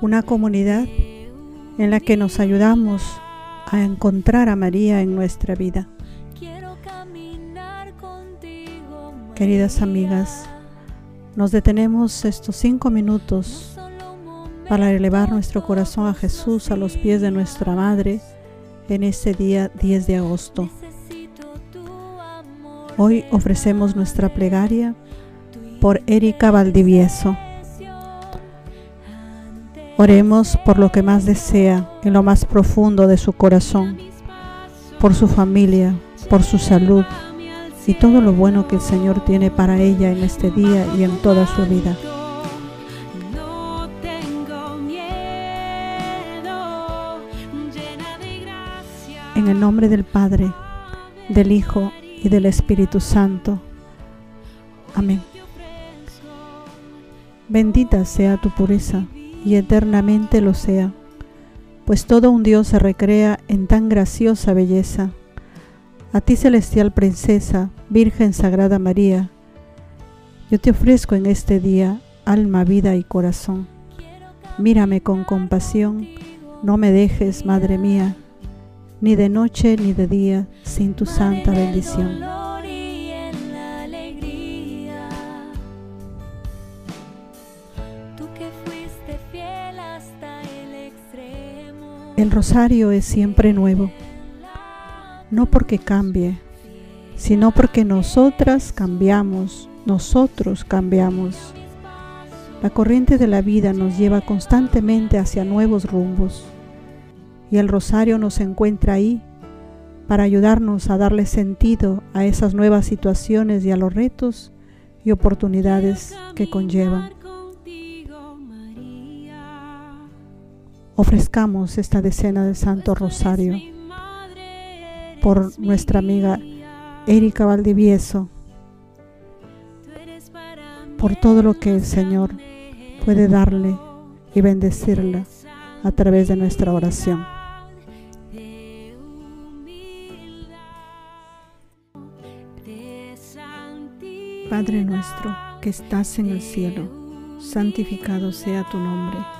Una comunidad en la que nos ayudamos a encontrar a María en nuestra vida. Queridas amigas, nos detenemos estos cinco minutos para elevar nuestro corazón a Jesús a los pies de nuestra Madre en este día 10 de agosto. Hoy ofrecemos nuestra plegaria por Erika Valdivieso. Oremos por lo que más desea en lo más profundo de su corazón, por su familia, por su salud y todo lo bueno que el Señor tiene para ella en este día y en toda su vida. En el nombre del Padre, del Hijo y del Espíritu Santo. Amén. Bendita sea tu pureza y eternamente lo sea, pues todo un Dios se recrea en tan graciosa belleza. A ti celestial princesa, Virgen Sagrada María, yo te ofrezco en este día alma, vida y corazón. Mírame con compasión, no me dejes, Madre mía, ni de noche ni de día, sin tu santa bendición. El rosario es siempre nuevo, no porque cambie, sino porque nosotras cambiamos, nosotros cambiamos. La corriente de la vida nos lleva constantemente hacia nuevos rumbos y el rosario nos encuentra ahí para ayudarnos a darle sentido a esas nuevas situaciones y a los retos y oportunidades que conllevan. Ofrezcamos esta decena del Santo Rosario por nuestra amiga. Erika Valdivieso, por todo lo que el Señor puede darle y bendecirla a través de nuestra oración. Padre nuestro que estás en el cielo, santificado sea tu nombre.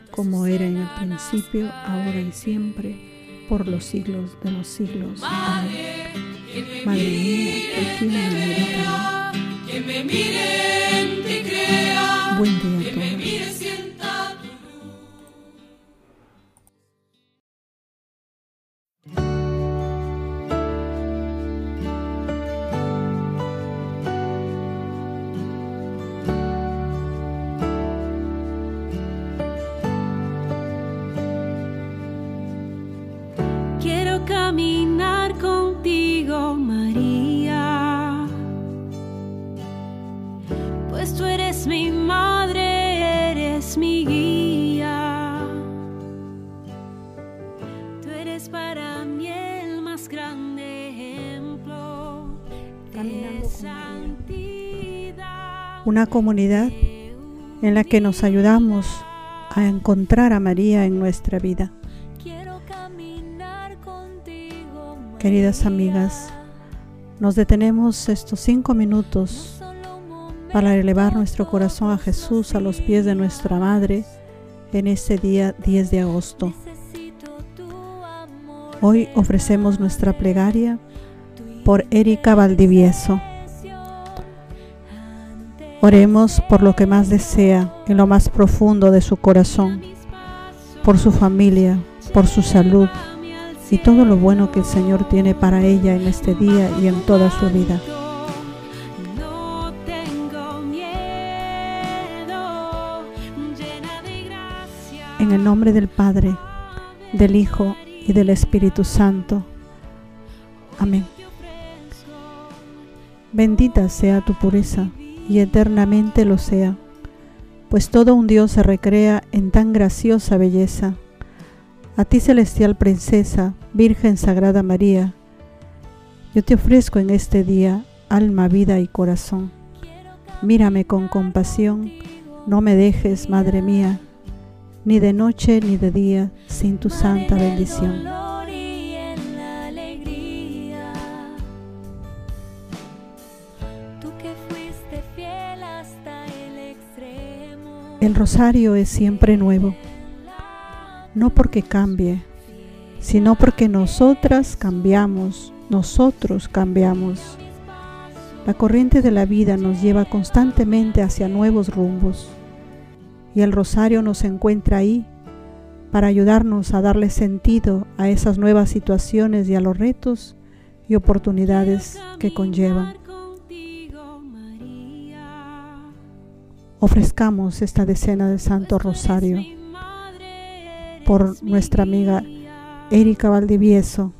como era en el principio, ahora y siempre, por los siglos de los siglos. Amén. Madre mía, que que me miren, te crea, Buen día Una comunidad en la que nos ayudamos a encontrar a María en nuestra vida. Queridas amigas, nos detenemos estos cinco minutos para elevar nuestro corazón a Jesús a los pies de nuestra Madre en este día 10 de agosto. Hoy ofrecemos nuestra plegaria por Erika Valdivieso. Oremos por lo que más desea en lo más profundo de su corazón, por su familia, por su salud y todo lo bueno que el Señor tiene para ella en este día y en toda su vida. En el nombre del Padre, del Hijo y del Espíritu Santo. Amén. Bendita sea tu pureza y eternamente lo sea, pues todo un Dios se recrea en tan graciosa belleza. A ti celestial princesa, Virgen Sagrada María, yo te ofrezco en este día alma, vida y corazón. Mírame con compasión, no me dejes, Madre mía, ni de noche ni de día, sin tu santa bendición. El rosario es siempre nuevo, no porque cambie, sino porque nosotras cambiamos, nosotros cambiamos. La corriente de la vida nos lleva constantemente hacia nuevos rumbos y el rosario nos encuentra ahí para ayudarnos a darle sentido a esas nuevas situaciones y a los retos y oportunidades que conllevan. Ofrezcamos esta decena del Santo Rosario por nuestra amiga Erika Valdivieso,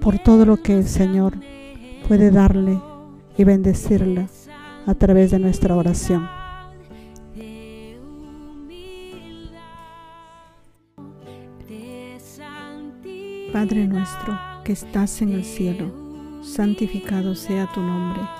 por todo lo que el Señor puede darle y bendecirla a través de nuestra oración. Padre nuestro que estás en el cielo, santificado sea tu nombre.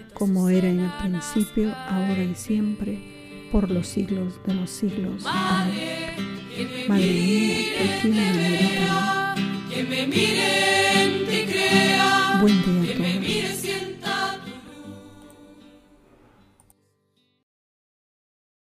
como era en el principio, ahora y siempre, por los siglos de los siglos. Amén. Madre mía, que tiene que me miren y crea. Buen día